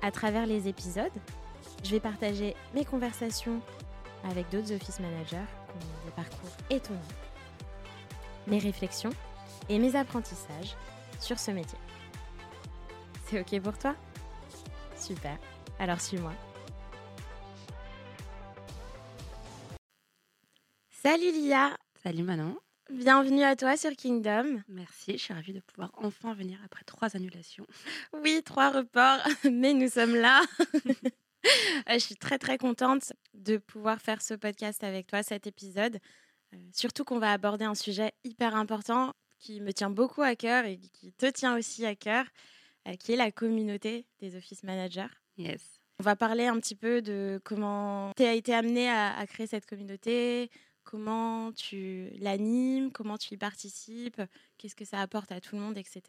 À travers les épisodes, je vais partager mes conversations avec d'autres office managers qui des parcours étonnants, mes réflexions et mes apprentissages sur ce métier. C'est OK pour toi? Super, alors suis-moi. Salut Lia Salut Manon. Bienvenue à toi sur Kingdom. Merci, je suis ravie de pouvoir enfin venir après trois annulations. Oui, trois reports, mais nous sommes là. je suis très très contente de pouvoir faire ce podcast avec toi, cet épisode. Euh, surtout qu'on va aborder un sujet hyper important qui me tient beaucoup à cœur et qui te tient aussi à cœur, euh, qui est la communauté des office managers. Yes. On va parler un petit peu de comment tu as été amené à, à créer cette communauté, comment tu l'animes, comment tu y participes, qu'est-ce que ça apporte à tout le monde, etc.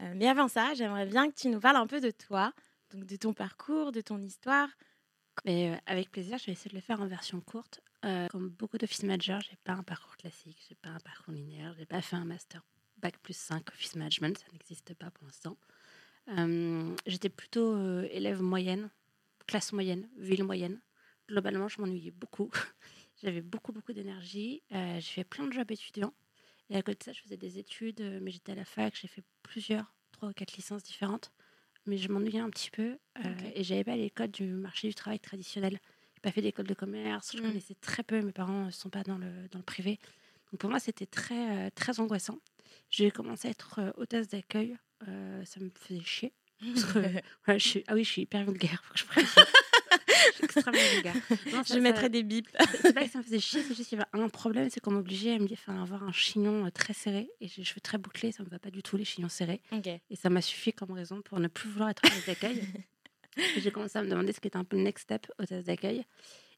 Euh, mais avant ça, j'aimerais bien que tu nous parles un peu de toi, donc de ton parcours, de ton histoire. Mais euh, avec plaisir, je vais essayer de le faire en version courte. Euh, comme beaucoup d'office managers, j'ai pas un parcours classique, j'ai pas un parcours linéaire, j'ai pas fait un master bac plus 5 office management, ça n'existe pas pour l'instant. J'étais plutôt élève moyenne, classe moyenne, ville moyenne. Globalement, je m'ennuyais beaucoup. J'avais beaucoup, beaucoup d'énergie. j'ai fait plein de jobs étudiants. Et à côté de ça, je faisais des études, mais j'étais à la fac, j'ai fait plusieurs, trois ou quatre licences différentes. Mais je m'ennuyais un petit peu et j'avais pas les codes du marché du travail traditionnel. J'ai pas fait d'école de commerce, je connaissais très peu, mes parents ne sont pas dans le, dans le privé. Donc pour moi, c'était très, très angoissant. J'ai commencé à être hôtesse d'accueil, ça me faisait chier. je suis, ah oui, je suis hyper vulgaire, faut que je précise. Extrêmement vulgaire. je mettrais des bips. C'est pas que ça me faisait chier, c'est juste qu'il y avait un problème, c'est qu'on m'obligeait à me dire, avoir un chignon euh, très serré et j'ai les cheveux très bouclés, ça me va pas du tout les chignons serrés. Et ça m'a suffi comme raison pour ne plus vouloir être hôtesse d'accueil. j'ai commencé à me demander ce qui était un peu le next step hôtesse d'accueil.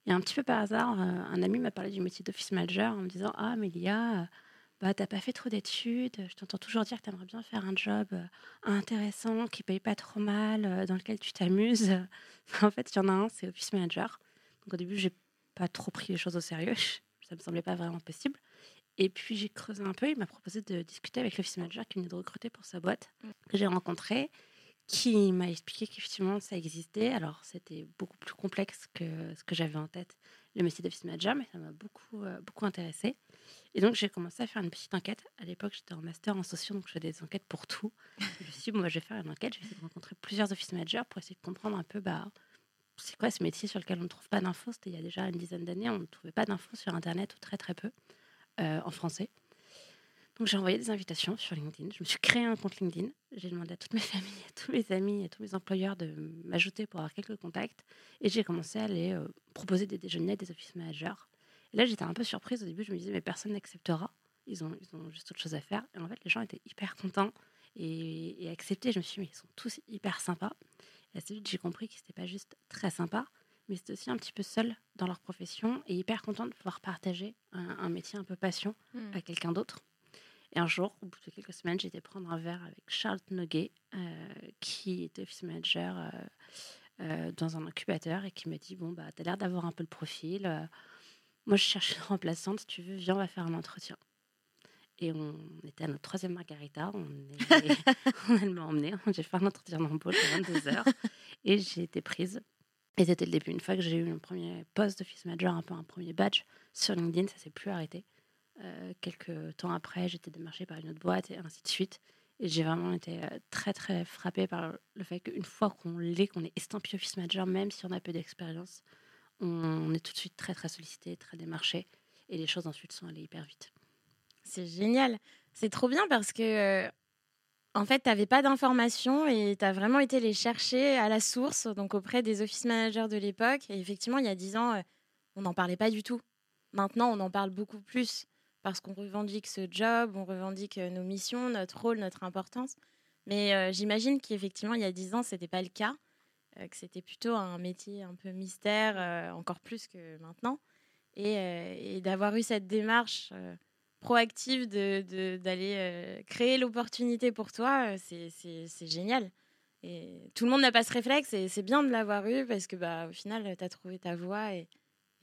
Et un petit peu par hasard, euh, un ami m'a parlé du métier d'office manager en me disant Ah, mais Lia, bah, t'as pas fait trop d'études, je t'entends toujours dire que tu aimerais bien faire un job euh, intéressant, qui paye pas trop mal, dans lequel tu t'amuses. en fait, il y en a un, c'est Office Manager. Donc au début, j'ai pas trop pris les choses au sérieux. Ça me semblait pas vraiment possible. Et puis j'ai creusé un peu. Il m'a proposé de discuter avec l'office manager qui venait de recruter pour sa boîte mm. que j'ai rencontré, qui m'a expliqué qu'effectivement ça existait. Alors c'était beaucoup plus complexe que ce que j'avais en tête, le métier d'office manager, mais ça m'a beaucoup euh, beaucoup intéressé. Et donc j'ai commencé à faire une petite enquête. À l'époque j'étais en master en socio, donc je faisais des enquêtes pour tout. je me suis dit bon, bah, je vais faire une enquête. Je vais essayer de rencontrer plusieurs office managers pour essayer de comprendre un peu bah c'est quoi ce métier sur lequel on ne trouve pas d'infos C'était il y a déjà une dizaine d'années, on ne trouvait pas d'infos sur Internet ou très très peu euh, en français. Donc j'ai envoyé des invitations sur LinkedIn. Je me suis créé un compte LinkedIn. J'ai demandé à toutes mes familles, à tous mes amis, à tous mes employeurs de m'ajouter pour avoir quelques contacts. Et j'ai commencé à aller euh, proposer des déjeuners à des office managers. Et là, j'étais un peu surprise. Au début, je me disais, mais personne n'acceptera. Ils ont, ils ont juste autre chose à faire. Et en fait, les gens étaient hyper contents et, et acceptés. Je me suis dit, mais ils sont tous hyper sympas. Et assez vite, j'ai compris que c'était pas juste très sympa, mais c'était aussi un petit peu seul dans leur profession et hyper content de pouvoir partager un, métier un peu passion hmm. à quelqu'un d'autre. Et un jour, au bout de quelques semaines, été prendre un verre avec Charles Noguet, euh, qui était office manager euh, euh, dans un incubateur et qui m'a dit Bon, bah, tu as l'air d'avoir un peu le profil. moi, je cherche une remplaçante. Si tu veux, viens, on va faire un entretien. Et on était à notre troisième margarita. On, est, elle m'a emmenée. J'ai fait un entretien d'embauche à 22 heures. Et j'ai été prise. Et c'était le début. Une fois que j'ai eu mon premier poste d'office manager, un peu un premier badge sur LinkedIn, ça s'est plus arrêté. Euh, quelques temps après, j'étais démarchée par une autre boîte et ainsi de suite. Et j'ai vraiment été euh, très, très frappée par le fait qu'une fois qu'on l'est, qu'on est estampillé office manager, même si on a peu d'expérience, on est tout de suite très, très sollicité, très démarché. Et les choses ensuite sont allées hyper vite. C'est génial. C'est trop bien parce que, euh, en fait, tu n'avais pas d'informations et tu as vraiment été les chercher à la source, donc auprès des office managers de l'époque. Et effectivement, il y a dix ans, on n'en parlait pas du tout. Maintenant, on en parle beaucoup plus parce qu'on revendique ce job, on revendique euh, nos missions, notre rôle, notre importance. Mais j'imagine qu'effectivement, il y a dix ans, ce n'était pas le cas. que c'était plutôt un métier un peu mystère, encore plus que maintenant. Et, d'avoir eu cette démarche proactive d'aller créer l'opportunité pour toi, c'est génial. Et tout le monde n'a pas ce réflexe et c'est bien de l'avoir eu parce que bah, au final, tu as trouvé ta voie et,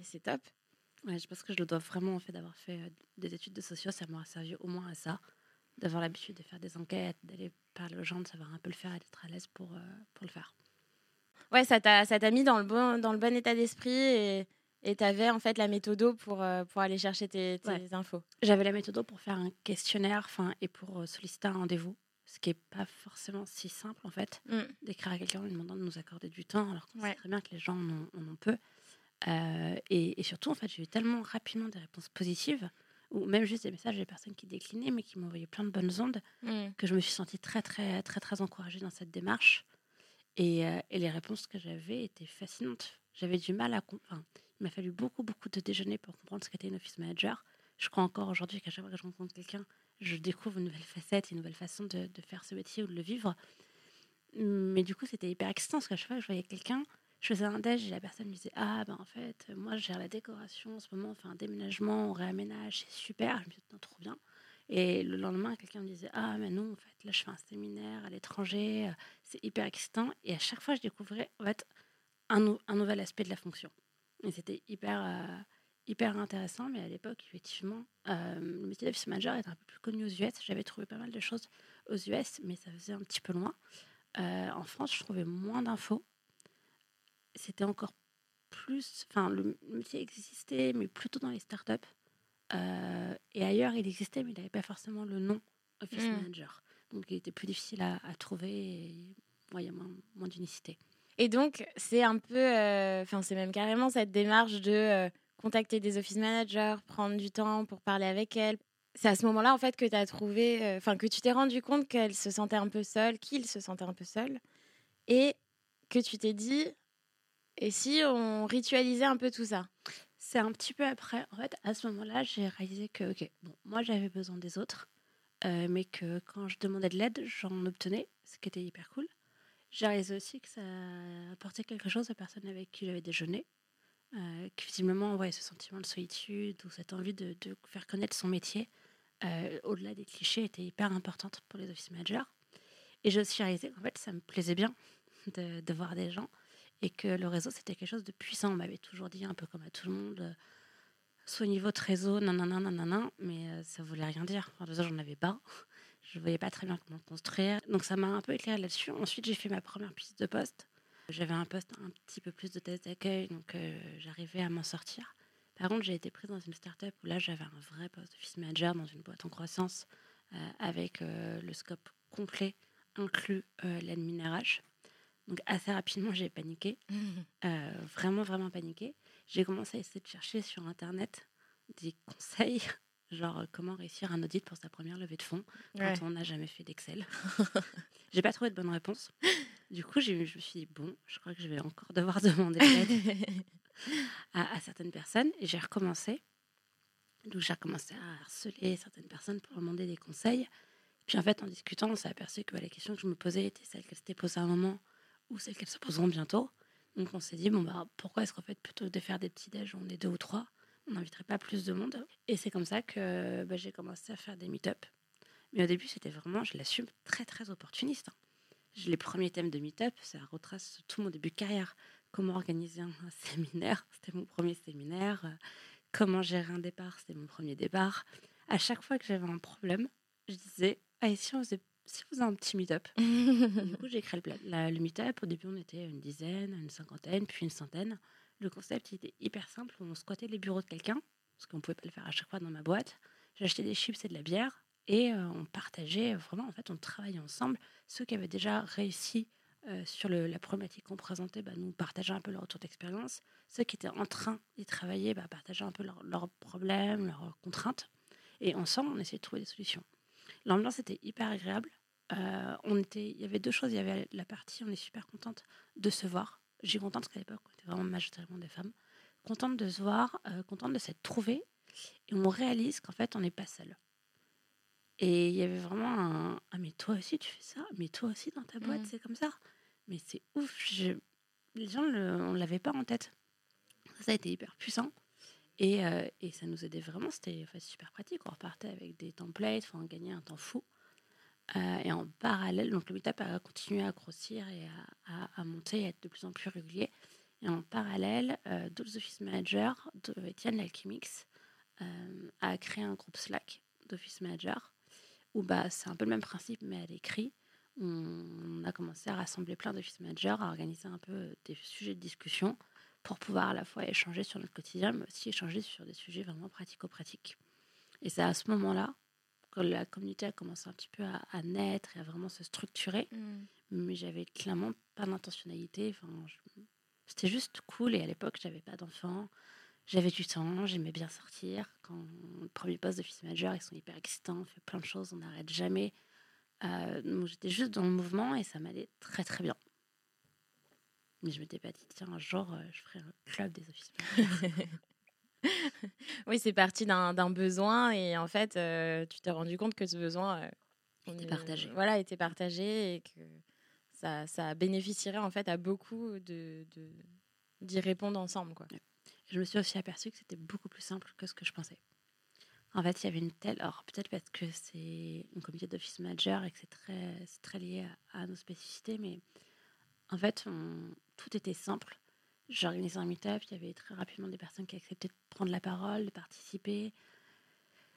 c'est top. Ouais, je pense que je le dois vraiment au fait d'avoir fait des études de sociaux. Ça m'a servi au moins à ça, d'avoir l'habitude de faire des enquêtes, d'aller parler aux gens, de savoir un peu le faire et d'être à l'aise pour, pour le faire. Ouais, ça t'a mis dans le bon, dans le bon état d'esprit et tu avais en fait la méthode pour, euh, pour aller chercher tes, infos. J'avais la méthode pour faire un questionnaire et pour euh, solliciter un rendez-vous. Ce qui n'est pas forcément si simple en fait, mm. d'écrire à quelqu'un en lui demandant de nous accorder du temps, alors qu'on sait très bien que les gens en ont, en peu. Euh, et, surtout, en fait, j'ai eu tellement rapidement des réponses positives, ou même juste des messages des personnes qui déclinaient, mais qui m'envoyaient plein de bonnes ondes, mm. que je me suis sentie très, très, très, très encouragée dans cette démarche. Et, et les réponses que j'avais étaient fascinantes. J'avais du mal à comprendre. Il m'a fallu beaucoup, beaucoup de déjeuner pour comprendre ce qu'était une office manager. Je crois encore aujourd'hui qu'à chaque fois que je rencontre quelqu'un, je découvre une nouvelle facette, une nouvelle façon de, faire ce métier ou de le vivre. Mais du coup, c'était hyper excitant parce qu'à chaque fois que je voyais quelqu'un, je faisais un déj et la personne me disait Ah, ben en fait, moi, je gère la décoration en ce moment, on fait un déménagement, on réaménage, c'est super. Je me disais trop bien. Et le lendemain, quelqu'un me disait Ah, mais non, en fait, là, je fais un séminaire à l'étranger, c'est hyper excitant. Et à chaque fois, je découvrais en fait, un, nouvel aspect de la fonction. Et c'était hyper, euh, hyper intéressant. Mais à l'époque, effectivement, euh, le métier d'office manager était un peu plus connu aux US. J'avais trouvé pas mal de choses aux US, mais ça faisait un petit peu loin. Euh, en France, je trouvais moins d'infos. C'était encore plus. Enfin, le métier existait, mais plutôt dans les startups. et ailleurs, il existait, mais il n'avait pas forcément le nom Office hmm. Manager. Donc, il était plus difficile à, trouver et il y a moins, moins d'unicité. Et donc, c'est un peu, euh, enfin, c'est même carrément cette démarche de euh, contacter des office managers, prendre du temps pour parler avec elles. C'est à ce moment-là, en fait, que tu as trouvé, euh, enfin, que tu t'es rendu compte qu'elle se sentait un peu seule, qu'il se sentait un peu seul, et que tu t'es dit, et si on ritualisait un peu tout ça? C'est un petit peu après. En fait, à ce moment-là, j'ai réalisé que, ok, bon, moi, j'avais besoin des autres, mais que quand je demandais de l'aide, j'en obtenais, ce qui était hyper cool. J'ai réalisé aussi que ça apportait quelque chose aux personnes avec qui j'avais déjeuné. Euh, que visiblement, ouais, ce sentiment de solitude ou cette envie de, faire connaître son métier, euh, au-delà des clichés, était hyper importante pour les office managers. Et j'ai aussi réalisé qu'en fait, ça me plaisait bien de, voir des gens et que le réseau, c'était quelque chose de puissant. On m'avait toujours dit, un peu comme à tout le monde, euh, soignez votre réseau, nanana, nanana, mais euh, ça voulait rien dire. Enfin, déjà, j'en avais pas je ne voyais pas très bien comment construire. Donc ça m'a un peu éclairé là-dessus. Ensuite, j'ai fait ma première piste de poste. J'avais un poste un petit peu plus de test d'accueil, donc euh, j'arrivais à m'en sortir. Par contre, j'ai été prise dans une start-up où là, j'avais un vrai poste de manager dans une boîte en croissance avec le scope complet, inclus l'admin RH. Donc assez rapidement, j'ai paniqué. vraiment, vraiment paniqué. J'ai commencé à essayer de chercher sur Internet des conseils genre euh, comment réussir un audit pour sa première levée de fonds quand on n'a jamais fait d'Excel. j'ai pas trouvé de bonne réponse. Du coup, je me suis dit, bon, je crois que je vais encore devoir demander l'aide à, certaines personnes. Et j'ai recommencé. Donc, j'ai recommencé à harceler certaines personnes pour demander des conseils. Puis, en fait, en discutant, on s'est aperçu que bah, les questions que je me posais étaient celles qu'elles s'étaient posées à un moment ou celles qu'elles se poseront bientôt. Donc, on s'est dit, bon, bah, pourquoi est-ce qu'en fait, plutôt de faire des petits déj, on est deux ou trois, on n'inviterait pas plus de monde. Et c'est comme ça que bah, j'ai commencé à faire des meet-up. Mais au début, c'était vraiment, je l'assume, très très opportuniste. Hein. Les premiers thèmes de meet-up, ça retrace tout mon début de carrière. Comment organiser un, séminaire, c'était mon premier séminaire. Comment gérer un départ, c'était mon premier départ. À chaque fois que j'avais un problème, je disais, ah, si on faisait si vous avez un petit meet-up. du coup, j'ai créé le, le meet-up. Au début, on était une dizaine, une cinquantaine, puis une centaine. Le concept était hyper simple. On squattait les bureaux de quelqu'un, parce qu'on ne pouvait pas le faire à chaque fois dans ma boîte. J'achetais des chips et de la bière et euh, on partageait vraiment, en fait, on travaillait ensemble. Ceux qui avaient déjà réussi euh, sur la problématique qu'on présentait bah, nous partageaient un peu leur retour d'expérience. Ceux qui étaient en train d'y travailler bah, partageaient un peu leurs problèmes, leurs contraintes. Et ensemble, on essayait de trouver des solutions. L'ambiance était hyper agréable. Euh, on était, il y avait deux choses. Il y avait la partie, on est super contente de se voir. J'ai contente parce qu'à l'époque, on était vraiment majoritairement des femmes. Contente de se voir, euh, contente de s'être trouvée. Et on réalise qu'en fait, on n'est pas seul. Et il y avait vraiment un Ah, mais toi aussi, tu fais ça? Mais toi aussi, dans ta boîte, mm. c'est comme ça? Mais c'est ouf. Je... les gens, on ne l'avait pas en tête. Ça a été hyper puissant. Et, euh, et ça nous aidait vraiment. C'était super pratique. On repartait avec des templates, on gagnait un temps fou. Euh, et en parallèle, donc le meetup a continué à grossir et à, monter à être de plus en plus régulier. Et en parallèle, euh, office managers, de Etienne l'Alchimix, euh, a créé un groupe Slack d'office managers où bah, c'est un peu le même principe, mais à l'écrit. On a commencé à rassembler plein d'office managers, à organiser un peu des sujets de discussion pour pouvoir à la fois échanger sur notre quotidien, mais aussi échanger sur des sujets vraiment pratico-pratiques. Et c'est à ce moment-là que la communauté a commencé un petit peu à, naître et à vraiment se structurer. Mm. Mais j'avais clairement pas d'intentionnalité. Enfin, C'était juste cool. Et à l'époque, j'avais pas d'enfants. J'avais du temps, j'aimais bien sortir. Quand le premier poste d'office manager, ils sont hyper excitants, on fait plein de choses, on n'arrête jamais. Euh, j'étais juste dans le mouvement et ça m'allait très très bien. Mais je m'étais pas dit, tiens, un jour, euh, je ferai un club des office oui, c'est parti d'un besoin et en fait, euh, tu t'es rendu compte que ce besoin était partagé. Voilà, était partagé et que ça, ça bénéficierait en fait à beaucoup de d'y répondre ensemble. Quoi je me suis aussi aperçue que c'était beaucoup plus simple que ce que je pensais. En fait, il y avait une telle. Alors, peut-être parce que c'est une comité d'office manager et que c'est très, très lié à, nos spécificités, mais en fait, tout était simple. J'organisais un meet-up, il y avait très rapidement des personnes qui acceptaient de prendre la parole, de participer.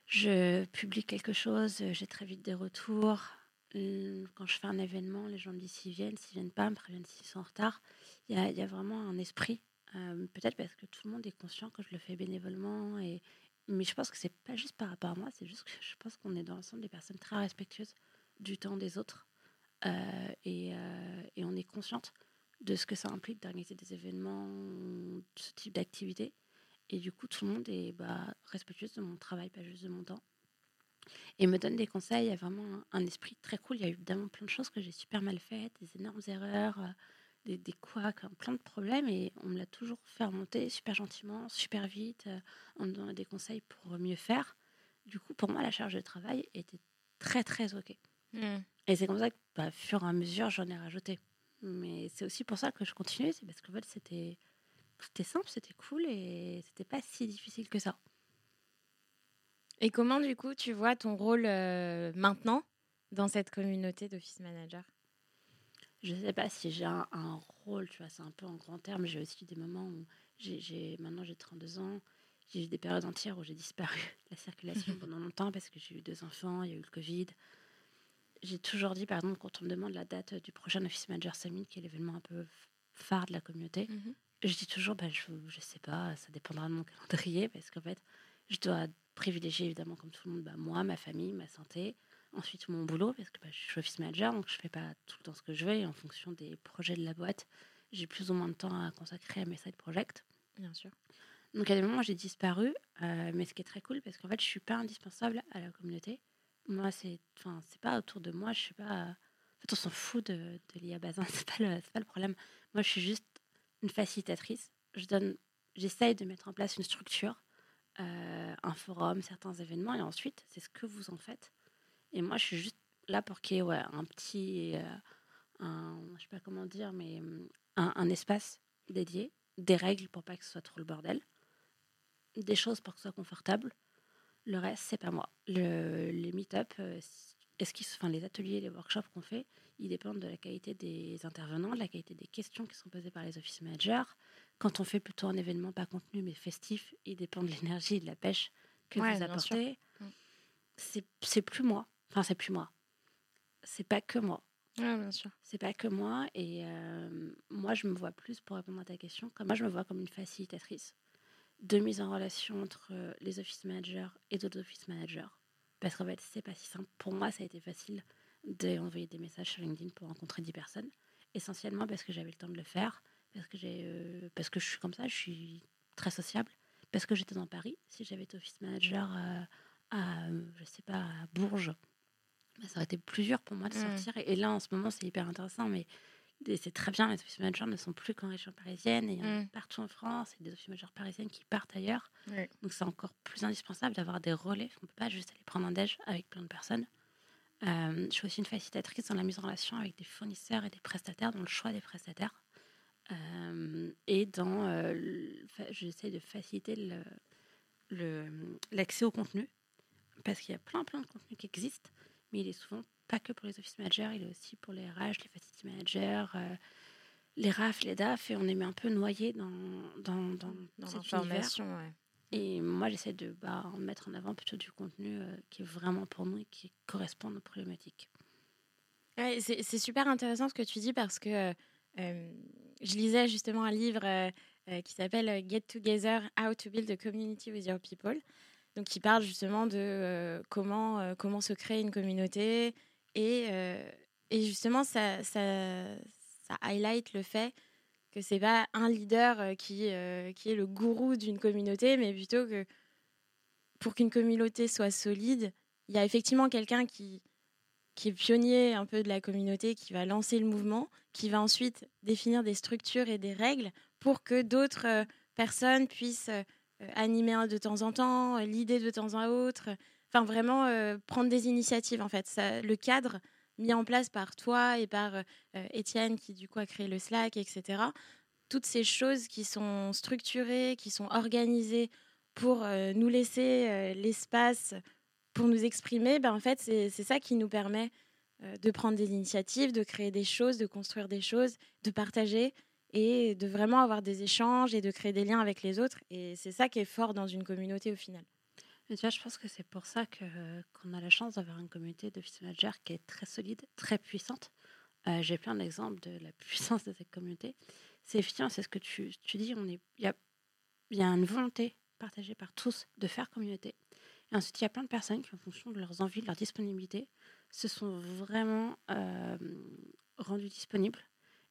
Je publie quelque chose, j'ai très vite des retours. Quand je fais un événement, les gens me disent s'ils viennent, s'ils viennent pas, me préviennent s'ils sont en retard. Il y a, vraiment un esprit euh, peut-être parce que tout le monde est conscient que je le fais bénévolement. Mais je pense que c'est pas juste par rapport à moi, c'est juste que je pense qu'on est dans l'ensemble des personnes très respectueuses du temps des autres. Euh, et, euh, et, on est consciente de ce que ça implique d'organiser des événements, ce type d'activité. Et du coup, tout le monde est bah, respectueux de mon travail, pas juste de mon temps. Et me donne des conseils. Il y a vraiment un, esprit très cool. Il y a eu évidemment plein de choses que j'ai super mal faites, des énormes erreurs des, des couacs, plein de problèmes. Et on me l'a toujours fait remonter super gentiment, super vite, euh, en me donnant des conseils pour mieux faire. Du coup, pour moi, la charge de travail était très, très OK. Hmm. Et c'est comme ça que, bah, fur et à mesure, j'en ai rajouté. Mais c'est aussi pour ça que je continue, c'est parce que fait, c'était, c'était simple, c'était cool et c'était pas si difficile que ça. Et comment, du coup, tu vois ton rôle euh, maintenant dans cette communauté d'office manager? Je sais pas si j'ai un, rôle, tu vois, c'est un peu en grand terme. J'ai aussi des moments où j'ai, maintenant j'ai 32 ans, j'ai eu des périodes entières où j'ai disparu de la circulation pendant longtemps parce que j'ai eu deux enfants, il y a eu le Covid. J'ai toujours dit, par exemple, quand on me demande la date du prochain Office Manager Summit, qui est l'événement un peu phare de la communauté, mhm. je dis toujours, bah, je ne sais pas, ça dépendra de mon calendrier parce qu'en fait, je dois privilégier évidemment, comme tout le monde, bah, moi, ma famille, ma santé, ensuite mon boulot, parce que bah, je suis office manager, donc je ne fais pas tout le temps ce que je veux, et en fonction des projets de la boîte, j'ai plus ou moins de temps à consacrer à mes side projects. Bien sûr. Donc à des moments, j'ai disparu, euh, mais ce qui est très cool, parce qu'en fait, je ne suis pas indispensable à la communauté. Moi, c'est c'est pas autour de moi, je suis pas... En fait, on s'en fout de, de l'IA Bazin, c'est pas, le, pas le problème. Moi, je suis juste une facilitatrice. Je donne, j'essaye de mettre en place une structure, euh, un forum, certains événements, et ensuite, c'est ce que vous en faites. Et moi, je suis juste là pour qu'il y ait un petit, euh, un, je sais pas comment dire, mais un, un, espace dédié, des règles pour pas que ce soit trop le bordel, des choses pour que ce soit confortable. Le reste, c'est pas moi. Le, les meet-up, euh, enfin, les ateliers, les workshops qu'on fait, ils dépendent de la qualité des intervenants, de la qualité des questions qui sont posées par les office managers. Quand on fait plutôt un événement pas contenu mais festif, il dépend de l'énergie et de la pêche que vous apportez. Mm. C'est plus moi. Enfin, c'est plus moi. C'est pas que moi. Ouais, bien sûr. C'est pas que moi. Et euh, moi, je me vois plus, pour répondre à ta question, comme moi, je me vois comme une facilitatrice de mise en relation entre les office managers et d'autres office managers. Parce qu'en fait, c'est pas si simple. Pour moi, ça a été facile d'envoyer des messages sur LinkedIn pour rencontrer 10 personnes. Essentiellement parce que j'avais le temps de le faire, parce que, j'ai, euh, parce que je suis comme ça, je suis très sociable, parce que j'étais dans Paris. Si j'avais été office manager euh, à, je sais pas, à Bourges, bah, ça aurait été plus dur pour moi de mmh. sortir. Et, là, en ce moment, c'est hyper intéressant, mais c'est très bien. Les office managers ne sont plus qu'en région parisienne et il y en a mmh. partout en France et des office managers parisiennes qui partent ailleurs. Donc, c'est encore plus indispensable d'avoir des relais. On ne peut pas juste aller prendre un déj avec plein de personnes. Euh, je suis aussi une facilitatrice dans la mise en relation avec des fournisseurs et des prestataires, dans le choix des prestataires. et dans, j'essaie de faciliter l'accès au contenu parce qu'il y a plein plein de contenus qui existent, mais il est souvent pas que pour les office managers, il est aussi pour les RH, les facility managers, les RAF, les DAF, et on est un peu noyé dans, dans, dans, dans cette information. Et moi, j'essaie de bah, mettre en avant plutôt du contenu euh, qui est vraiment pour nous et qui correspond à nos problématiques. Ouais, c'est super intéressant ce que tu dis parce que euh, euh, je lisais justement un livre qui s'appelle Get Together, How to Build a Community with Your People. Donc, qui parle justement de comment, comment se créer une communauté. Et, et justement, ça, ça, highlight le fait que c'est pas un leader euh, qui, euh, qui est le gourou d'une communauté, mais plutôt que pour qu'une communauté soit solide, il y a effectivement quelqu'un qui, est pionnier un peu de la communauté, qui va lancer le mouvement, qui va ensuite définir des structures et des règles pour que d'autres euh, personnes puissent animer de temps en temps, l'idée de temps en autre, enfin vraiment prendre des initiatives en fait. Le cadre mis en place par toi et par euh, Étienne qui du coup a créé le Slack, etc. Toutes ces choses qui sont structurées, qui sont organisées pour euh, nous laisser euh, l'espace pour nous exprimer, ben, en fait, c'est ça qui nous permet de prendre des initiatives, de créer des choses, de construire des choses, de partager et de vraiment avoir des échanges et de créer des liens avec les autres. Et c'est ça qui est fort dans une communauté au final je pense que c'est pour ça qu'on a la chance d'avoir une communauté d'office managers qui est très solide, très puissante. Euh, j'ai plein d'exemples de la puissance de cette communauté. C'est effectivement, c'est ce que tu, dis, il y a, y a une volonté partagée par tous de faire communauté. Et ensuite, il y a plein de personnes qui, en fonction de leurs envies, de leur disponibilité, se sont vraiment euh, rendues disponibles.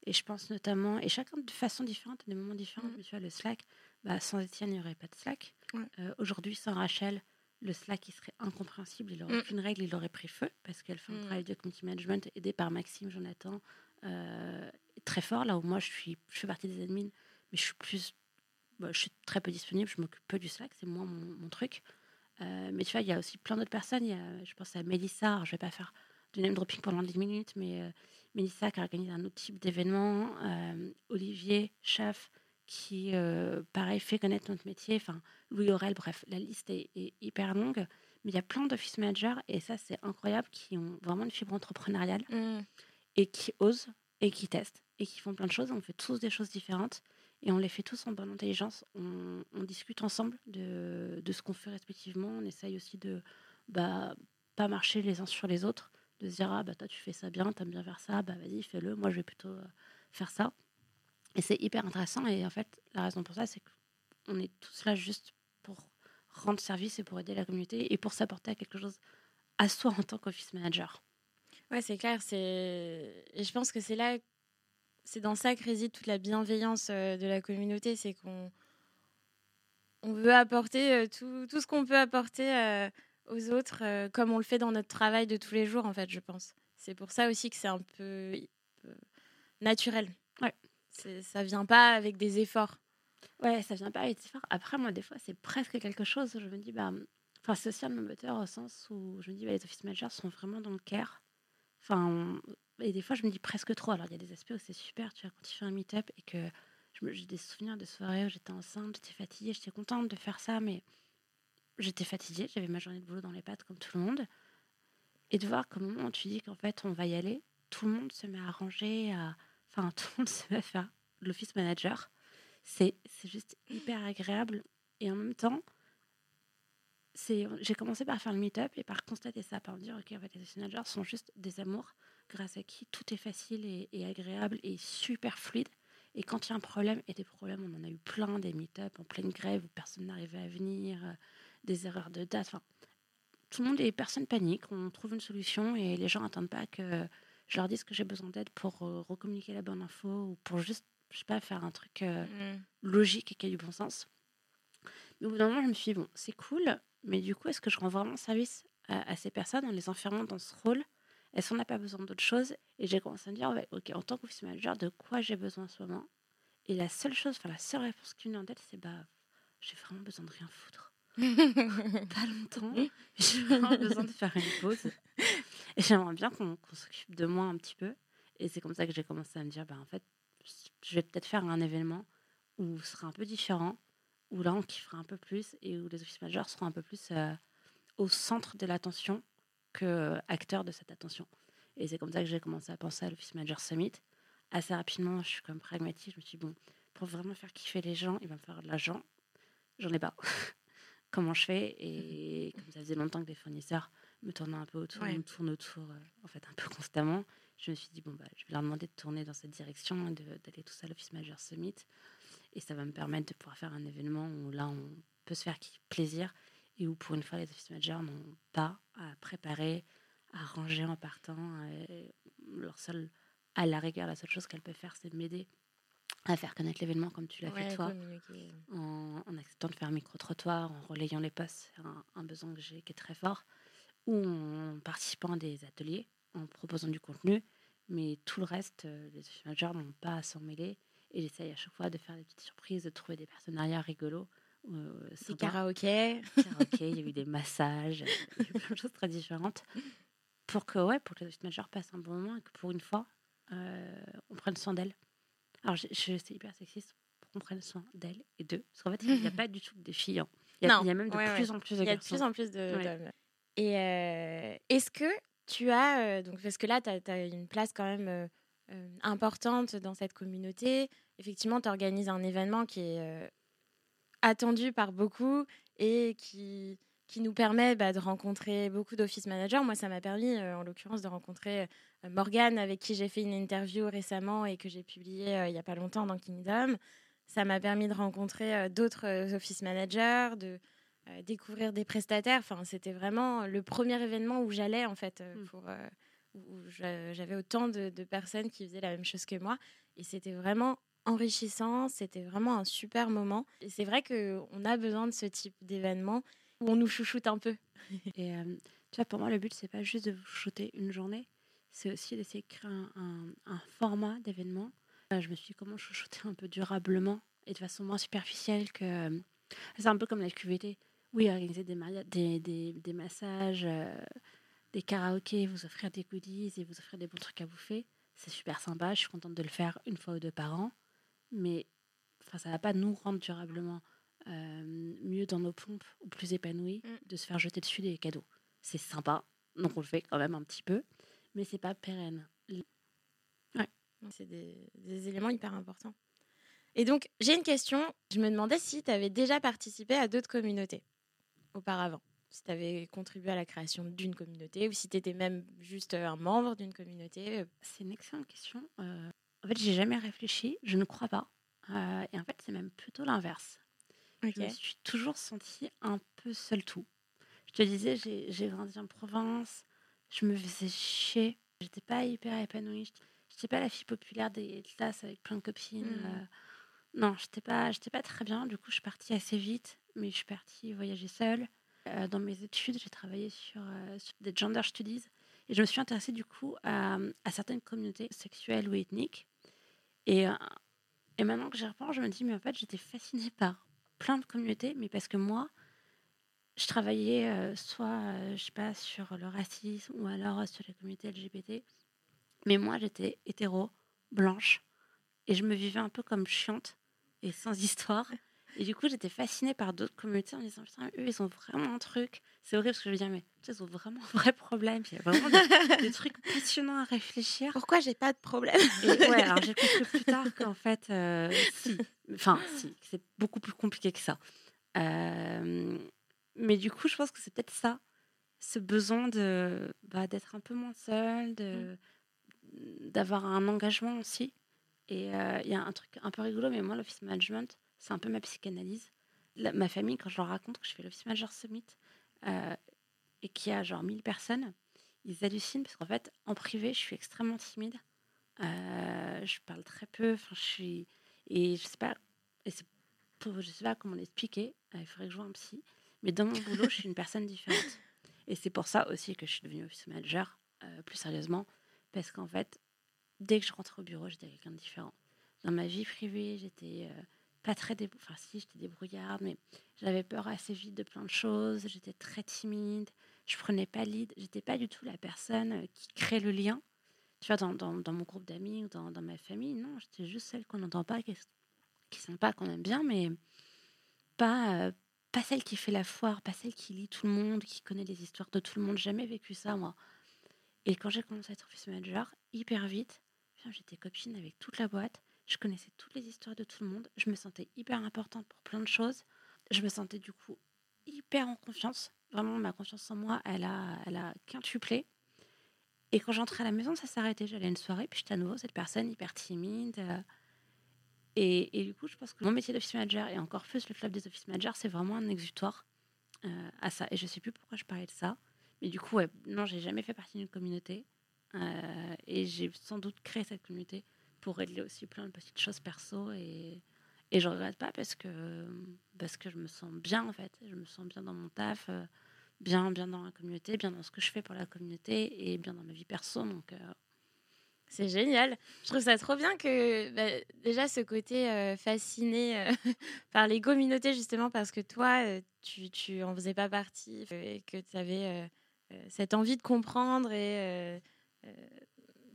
Et je pense notamment, et chacun de façon différente, des moments différents. Mmh. Tu vois, le Slack, bah, sans Étienne, il n'y aurait pas de Slack. Euh, aujourd'hui, sans Rachel, le Slack il serait incompréhensible. Il n'aurait mm. aucune règle, il aurait pris feu parce qu'elle fait un mm. travail de community management aidé par Maxime, Jonathan, euh, très fort. Là où moi, je, suis, je fais partie des admins, mais je suis plus. Bah, je suis très peu disponible, je m'occupe peu du Slack, c'est moi mon, truc. Euh, mais tu vois, il y a aussi plein d'autres personnes. Il y a, je pense à Mélissa, je vais pas faire du name dropping pendant 10 minutes, mais Mélissa qui organise un autre type d'événement, Olivier, chef, qui, euh, pareil, fait connaître notre métier. Enfin, Louis Aurel, bref, la liste est, hyper longue. Mais il y a plein d'office managers, et ça, c'est incroyable, qui ont vraiment une fibre entrepreneuriale mmh. et qui osent et qui testent et qui font plein de choses. On fait tous des choses différentes et on les fait tous en bonne intelligence. On, discute ensemble de, de ce qu'on fait respectivement. On essaye aussi de bah, pas marcher les uns sur les autres, de se dire Ah, bah toi, tu fais ça bien, t'aimes bien faire ça, bah vas-y, fais-le. Moi, je vais plutôt euh, faire ça. Et c'est hyper intéressant. Et en fait, la raison pour ça, c'est qu'on est tous là juste pour rendre service et pour aider la communauté et pour s'apporter à quelque chose à soi en tant qu'office manager. Ouais, c'est clair. C'est et je pense que c'est là, c'est dans ça que réside toute la bienveillance euh, de la communauté, c'est qu'on on veut apporter euh, tout, tout ce qu'on peut apporter euh, aux autres, comme on le fait dans notre travail de tous les jours, en fait, je pense. C'est pour ça aussi que c'est un peu naturel. Ouais. Ça vient pas avec des efforts. Ouais, ça vient pas avec des efforts. Après, moi, des fois, c'est presque quelque chose. Je me dis, bah, enfin, c'est aussi un moteur au sens où je me dis, bah, les office managers sont vraiment dans le care. Enfin, et des fois, je me dis presque trop. Alors, il y a des aspects où c'est super, tu vois, quand tu fais un meet-up et que j'ai des souvenirs de soirées où j'étais enceinte, j'étais fatiguée, j'étais contente de faire ça, mais j'étais fatiguée, j'avais ma journée de boulot dans les pattes comme tout le monde. Et de voir comment tu dis qu'en fait, on va y aller, tout le monde se met à ranger, à Enfin, tout le monde se met à faire l'office manager. C'est juste hyper agréable. Et en même temps, j'ai commencé par faire le meet-up et par constater ça, par me dire, OK, en fait, les office managers sont juste des amours grâce à qui tout est facile et, agréable et super fluide. Et quand il y a un problème, et des problèmes, on en a eu plein, des meet-up en pleine grève où personne n'arrivait à venir, euh, des erreurs de date, enfin, tout le monde et personne panique, on trouve une solution et les gens n'attendent pas que je leur dis que j'ai besoin d'aide pour euh, recommuniquer la bonne info ou pour juste, je sais pas, faire un truc euh, mm. logique et qui a du bon sens. Mais au bout d'un moment, je me suis dit, bon, c'est cool, mais du coup, est-ce que je rends vraiment service à, ces personnes en les enfermant dans ce rôle? Est-ce qu'on n'a pas besoin d'autre chose? Et j'ai commencé à me dire, ok, en tant qu'office manager, de quoi j'ai besoin en ce moment? Et la seule chose, enfin, la seule réponse qui me vient en tête, c'est, bah, j'ai vraiment besoin de rien foutre. pas longtemps. J'ai vraiment besoin de faire une pause. Et j'aimerais bien qu'on s'occupe de moi un petit peu. Et c'est comme ça que j'ai commencé à me dire, bah, en fait, je vais peut-être faire un événement où ce sera un peu différent, où là, on kiffera un peu plus et où les office managers seront un peu plus euh, au centre de l'attention que euh, acteurs de cette attention. Et c'est comme ça que j'ai commencé à penser à l'Office Manager Summit. Assez rapidement, je suis comme pragmatique. Je me suis dit, bon, pour vraiment faire kiffer les gens, il va me faire de l'argent. J'en ai pas. Comment je fais? Et comme ça faisait longtemps que les fournisseurs me tournaient un peu autour, me tournent autour, euh, en fait, un peu constamment, je me suis dit, bon, bah, je vais leur demander de tourner dans cette direction, d'aller tout ça à l'Office Manager Summit. Et ça va me permettre de pouvoir faire un événement où là, on peut se faire plaisir et où, pour une fois, les Office Managers n'ont pas à préparer, à ranger en partant. leur seul, à la rigueur, la seule chose qu'elles peuvent faire, c'est m'aider à faire connaître l'événement comme tu l'as fait toi, en, acceptant de faire un micro-trottoir, en relayant les postes, c'est un, besoin que j'ai qui est très fort, ou en participant à des ateliers, en proposant du contenu, mais tout le reste, euh, les managers n'ont pas à s'en mêler, et j'essaye à chaque fois de faire des petites surprises, de trouver des partenariats rigolos. Euh, des karaokés. Karaoké, il y a eu des massages, il y a eu plein de choses très différentes pour que, ouais, pour que les managers passent un bon moment et que pour une fois, euh, on prenne soin d'elles. Alors, je, c'est hyper sexiste pour qu'on prenne soin d'elles et d'eux. Parce qu'en fait, il n'y a pas du tout de filles. Hein. Il, y a, il y a même de plus en plus de Il y a de plus en plus. Et euh, est-ce que tu as. Euh, donc, parce que là, tu as, une place quand même importante dans cette communauté. Effectivement, tu organises un événement qui est attendu par beaucoup et qui qui nous permet bah, de rencontrer beaucoup d'office managers. Moi, ça m'a permis, euh, en l'occurrence, de rencontrer euh, Morgane, avec qui j'ai fait une interview récemment et que j'ai publiée euh, il n'y a pas longtemps dans Kingdom. Ça m'a permis de rencontrer d'autres office managers, de découvrir des prestataires. Enfin, c'était vraiment le premier événement où j'allais, en fait, mm. pour, où j'avais autant de, de, personnes qui faisaient la même chose que moi. Et c'était vraiment enrichissant, c'était vraiment un super moment. Et c'est vrai qu'on a besoin de ce type d'événement où on nous chouchoute un peu. Et euh, tu vois, pour moi, le but, c'est pas juste de vous chouchouter une journée, c'est aussi d'essayer de créer un, format d'événement. Euh, je me suis dit comment chouchouter un peu durablement et de façon moins superficielle que. Euh, c'est un peu comme la QVT. Oui, organiser des, des, des, des, massages, des karaokés, vous offrir des goodies et vous offrir des bons trucs à bouffer. C'est super sympa. Je suis contente de le faire une fois ou deux par an. Mais enfin, ça va pas nous rendre durablement euh, mieux dans nos pompes ou plus épanouis, mm. de se faire jeter dessus des cadeaux. C'est sympa, donc on le fait quand même un petit peu, mais c'est pas pérenne. Ouais. C'est des, des, éléments hyper importants. Et donc, j'ai une question. Je me demandais si tu avais déjà participé à d'autres communautés auparavant. Si tu avais contribué à la création d'une communauté ou si tu étais même juste un membre d'une communauté. C'est une excellente question. Euh, en fait, j'ai jamais réfléchi. Je ne crois pas. Euh, et en fait, c'est même plutôt l'inverse. Je me suis toujours sentie un peu seule tout. Je te disais, j'ai grandi en province, je me faisais chier, j'étais pas hyper épanouie, j'étais pas la fille populaire des classes avec plein de copines. Mmh. Euh, non, j'étais pas, pas très bien. Du coup, je suis partie assez vite, mais je suis partie voyager seule. Euh, dans mes études, j'ai travaillé sur, euh, sur, des gender studies et je me suis intéressée du coup à, certaines communautés sexuelles ou ethniques. Et, et maintenant que j'y repense, je me dis, mais en fait, j'étais fascinée par plein de communautés, mais parce que moi, je travaillais euh, soit, euh, je sais pas, sur le racisme ou alors sur les communautés LGBT. Mais moi, j'étais hétéro, blanche, et je me vivais un peu comme chiante et sans histoire. Et du coup, j'étais fascinée par d'autres communautés en disant, putain, eux, ils ont vraiment un truc. C'est horrible parce que je veux dire, mais ils ont vraiment un vrai problème. Il y a vraiment des, trucs passionnants à réfléchir. Pourquoi j'ai pas de problème ouais, alors j'ai compris plus tard qu'en fait, euh, si. Enfin, si, c'est beaucoup plus compliqué que ça. Euh, mais du coup, je pense que c'est peut-être ça, ce besoin de bah, d'être un peu moins seul, de mmh. d'avoir un engagement aussi. Et euh, il y a un truc un peu rigolo, mais moi, l'office management, c'est un peu ma psychanalyse. ma famille, quand je leur raconte que je fais l'Office Manager Summit euh, et qu'il y a genre 1000 personnes, ils hallucinent parce qu'en fait, en privé, je suis extrêmement timide. Euh, je parle très peu. Je suis. Et je sais pas. Et pour, je sais pas comment l'expliquer. Euh, il faudrait que je vois un psy. Mais dans mon boulot, je suis une personne différente. Et c'est pour ça aussi que je suis devenue office manager, plus sérieusement. Parce qu'en fait, dès que je rentre au bureau, j'étais quelqu'un de différent. Dans ma vie privée, j'étais pas très débrouillarde. Mais j'avais peur assez vite de plein de choses. J'étais très timide. Je prenais pas lead. J'étais pas du tout la personne euh, qui crée le lien. tu vois, dans, dans, mon groupe d'amis ou dans, ma famille, non, j'étais juste celle qu'on n'entend pas, qui, qui pas, qu'on aime bien, mais pas, pas celle qui fait la foire, pas celle qui lit tout le monde, qui connaît les histoires de tout le monde. Jamais vécu ça, moi. Et quand j'ai commencé à être office manager, hyper vite, j'étais copine avec toute la boîte. Je connaissais toutes les histoires de tout le monde. Je me sentais hyper importante pour plein de choses. Je me sentais du coup hyper en confiance. Vraiment, ma confiance en moi, elle a, elle a quintuplé. Et quand j'entrais à la maison, ça s'arrêtait. J'allais une soirée, puis j'étais à nouveau cette personne hyper timide. Euh, et, du coup, je pense que mon métier d'office manager et encore plus le club des office managers, c'est vraiment un exutoire euh, à ça. Et je sais plus pourquoi je parlais de ça. Mais du coup, ouais, non, j'ai jamais fait partie d'une communauté. Euh, et j'ai sans doute créé cette communauté pour régler aussi plein de petites choses perso. Et, et je regrette pas parce que, parce que je me sens bien, en fait. Je me sens bien dans mon taf, euh, bien, bien dans la communauté, bien dans ce que je fais pour la communauté et bien dans ma vie perso. Donc, c'est génial. Je trouve ça trop bien que bah, déjà ce côté euh, fasciné euh, par les communautés, justement parce que toi, euh, tu, tu en faisais pas partie et que tu avais cette envie de comprendre et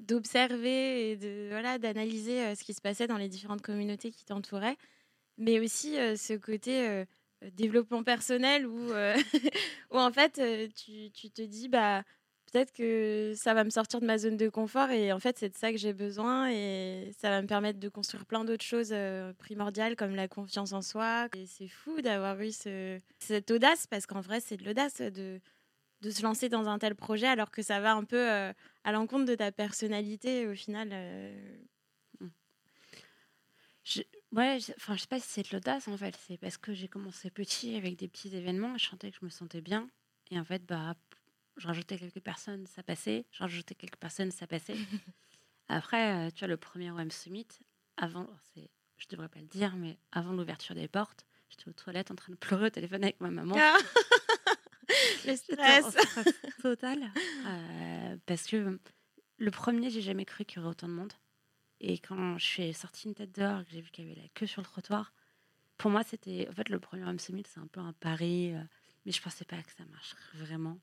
d'observer et de voilà d'analyser ce qui se passait dans les différentes communautés qui t'entouraient, mais aussi ce côté développement personnel où, où en fait tu, tu, te dis bah peut-être que ça va me sortir de ma zone de confort et en fait c'est de ça que j'ai besoin et ça va me permettre de construire plein d'autres choses euh, primordiales comme la confiance en soi. Et c'est fou d'avoir eu cette audace parce qu'en vrai c'est de l'audace de, de se lancer dans un tel projet alors que ça va un peu euh, à l'encontre de ta personnalité au final. Euh. Mmh. Je, ouais, enfin, je sais pas si c'est de l'audace en fait, c'est parce que j'ai commencé petit avec des petits événements, je sentais que je me sentais bien. Et en fait, bah, je rajoutais quelques personnes, ça passait. Je rajoutais quelques personnes, ça passait. Après, euh, tu vois, le premier OM Summit, avant, je devrais pas le dire, mais avant l'ouverture des portes, j'étais aux toilettes en train de pleurer au téléphone avec ma maman. Le stress. total. Euh, parce que le premier, j'ai jamais cru qu'il y aurait autant de monde. Et quand je suis sortie une tête dehors, que j'ai vu qu'il y avait la queue sur le trottoir, pour moi, c'était. En fait, le premier OM Summit, c'est un peu un pari, euh, mais je pensais pas que ça marcherait vraiment.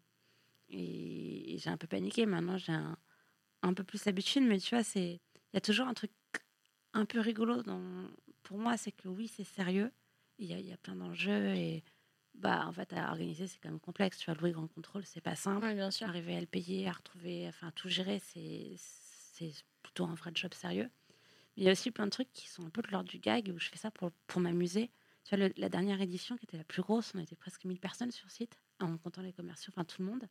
Et, j'ai un peu paniqué. Maintenant, j'ai un, un, peu plus l'habitude, mais tu vois, il y a toujours un truc un peu rigolo dans, pour moi, c'est que oui, c'est sérieux. Il y a, y a, plein d'enjeux et bah en fait à organiser c'est quand même complexe. Tu vois, louer grand contrôle, c'est pas simple. bien sûr. Arriver à le payer, à retrouver, enfin tout gérer, c'est c'est plutôt un vrai job sérieux. Mais il y a aussi plein de trucs qui sont un peu de l'ordre du gag où je fais ça pour, pour m'amuser. Tu vois, la dernière édition qui était la plus grosse, on était presque 1000 personnes sur site, en comptant les commerciaux, enfin tout le monde.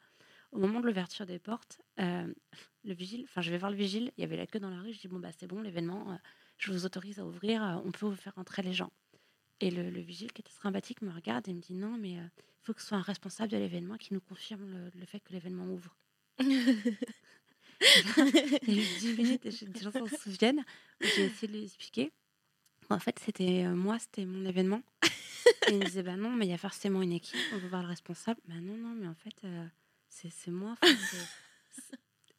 Au moment de l'ouverture des portes, euh, le vigile, enfin je vais voir le vigile, il y avait la queue dans la rue, je dis bon bah c'est bon l'événement, euh, je vous autorise à ouvrir, euh, on peut vous faire entrer les gens. Et le, vigile qui était sympathique me regarde et me dit non mais il faut que ce soit un responsable de l'événement qui nous confirme le, fait que l'événement ouvre. a eu 10 minutes et les gens s'en souviennent. J'ai essayé de lui expliquer. En fait, c'était moi, c'était mon événement. Et il me disait, bah non, mais il y a forcément une équipe, on veut voir le responsable. Bah non, non, mais en fait, c'est moi.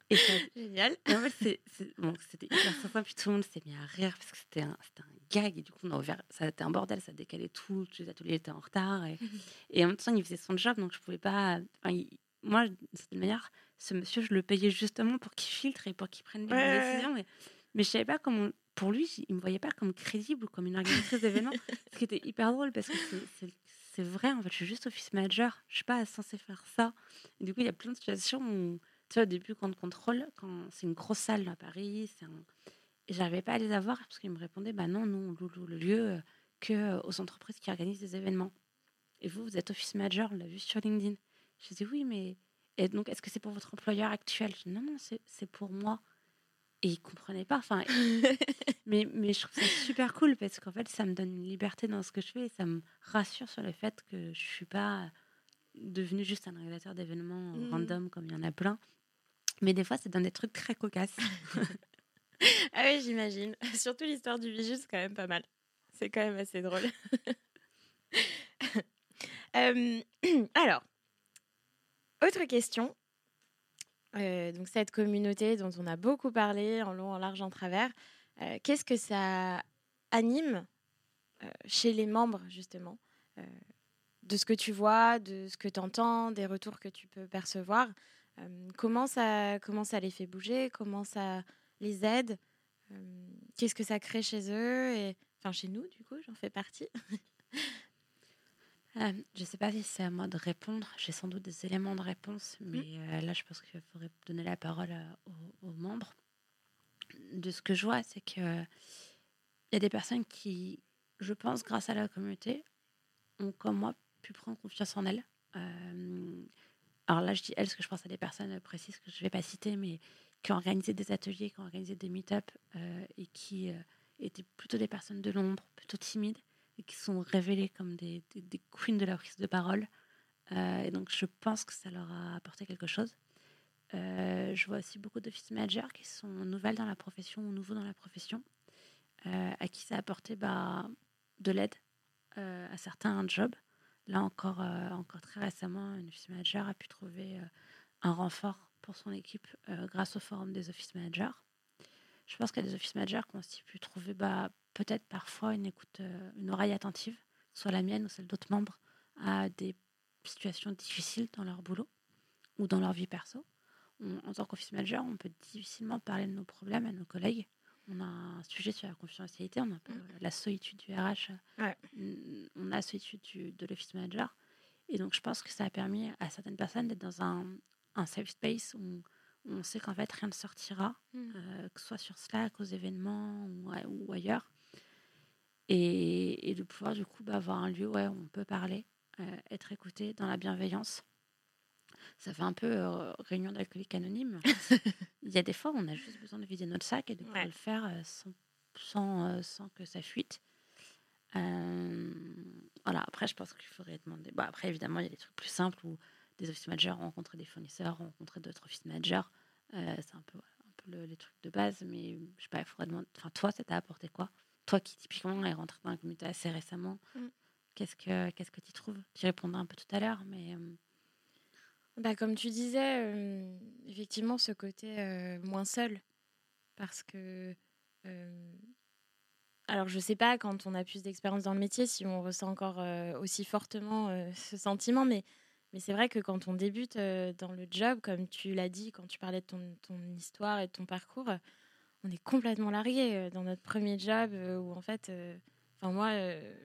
Et Génial. Et en fait, c'était hyper sympa. Puis tout le monde s'est mis à rire parce que c'était un, un, gag. Et du coup, on a ouvert, ça a été un bordel, ça décalait tout. Tous les ateliers étaient en retard. Et, et en même temps, il faisait son job, donc je pouvais pas. moi, de cette manière, ce monsieur, je le payais justement pour qu'il filtre et pour qu'il prenne des décisions. Mais, mais je savais pas comment. Pour lui, il me voyait pas comme crédible ou comme une organisatrice d'événements. ce qui était hyper drôle parce que c'est c'est vrai, en fait, je suis juste office manager. Je suis pas censée faire ça. Et du coup, il y a plein de situations où, tu vois, au début, quand on contrôle, quand c'est une grosse salle à Paris, c'est un... et j'arrivais pas à les avoir parce qu'ils me répondaient, bah non, nous, on loue le lieu euh, que euh, aux entreprises qui organisent des événements. Et vous, vous êtes office manager, on l'a vu sur LinkedIn. Je dis oui, mais et donc, est-ce que c'est pour votre employeur actuel? Dis, Non, non, c'est pour moi. Et ils comprenaient pas. Enfin, mais, mais je trouve ça super cool parce qu'en fait, ça me donne une liberté dans ce que je fais et ça me rassure sur le fait que je suis pas devenue juste un organisateur d'événements mmh. random comme il y en a plein. Mais des fois, ça donne des trucs très cocasses. ah oui, j'imagine. Surtout l'histoire du vigile, c'est quand même pas mal. C'est quand même assez drôle. euh, alors, autre question. Euh, donc cette communauté dont on a beaucoup parlé en long, en large, en travers, euh, qu'est-ce que ça anime chez les membres justement de ce que tu vois, de ce que tu entends, des retours que tu peux percevoir comment, ça, comment ça les fait bouger? Comment ça les aide? Qu'est-ce que ça crée chez eux? Et, Enfin, chez nous, du coup, j'en fais partie. je ne sais pas si c'est à moi de répondre. J'ai sans doute des éléments de réponse, mmh. mais là, je pense qu'il faudrait donner la parole aux, membres. De ce que je vois, c'est qu'il y a des personnes qui, je pense, grâce à la communauté, ont, comme moi, pu prendre confiance en elles. Alors là, je dis elles, parce que je pense à des personnes précises que je ne vais pas citer, mais qui ont organisé des ateliers, qui ont organisé des meet-up euh, et qui euh, étaient plutôt des personnes de l'ombre, plutôt timides, et qui sont révélées comme des, des, queens de la prise de parole. Euh, et donc, je pense que ça leur a apporté quelque chose. je vois aussi beaucoup d'office managers qui sont nouvelles dans la profession ou nouveaux dans la profession, à qui ça a apporté bah, de l'aide à certains jobs. Là encore, encore très récemment, une office manager a pu trouver un renfort pour son équipe euh, grâce au forum des office managers. Je pense qu'il y a des office managers qui ont aussi pu trouver bah, peut-être parfois une écoute, euh, une oreille attentive, soit la mienne ou celle d'autres membres, à des situations difficiles dans leur boulot ou dans leur vie perso. en tant qu'office manager, on peut difficilement parler de nos problèmes à nos collègues. On a un sujet sur la confidentialité, on a un peu mm. la solitude du RH, on a la solitude de l'office manager. Et donc, je pense que ça a permis à certaines personnes d'être dans un, un safe space où, on sait qu'en fait rien ne sortira, mm. euh, que ce soit sur Slack, aux événements ou, ailleurs. Et, de pouvoir du coup bah, avoir un lieu où on peut parler, euh, être écouté dans la bienveillance. Ça fait un peu euh, réunion d'alcooliques anonymes. Il y a des fois où on a juste besoin de vider notre sac et de pouvoir le faire sans, sans, sans, que ça fuite. voilà, après, je pense qu'il faudrait demander. Bon, après, évidemment, il y a des trucs plus simples où des office managers, rencontrer des fournisseurs, rencontrer d'autres office managers. Euh, c'est un peu, un peu les trucs de base, mais je sais pas, il faudrait demander. Enfin, toi, ça t'a apporté quoi? Toi qui, typiquement, es rentré dans la communauté assez récemment, mm. qu'est-ce que qu'est-ce que tu trouves? Tu répondais un peu tout à l'heure, mais. Euh, bah, comme tu disais, euh, effectivement, ce côté moins seul. Parce que. alors, je sais pas, quand on a plus d'expérience dans le métier, si on ressent encore aussi fortement ce sentiment, mais mais c'est vrai que quand on débute euh, dans le job, comme tu l'as dit quand tu parlais de ton, ton, histoire et de ton parcours, euh, on est complètement largué euh, dans notre premier job où en fait, enfin moi,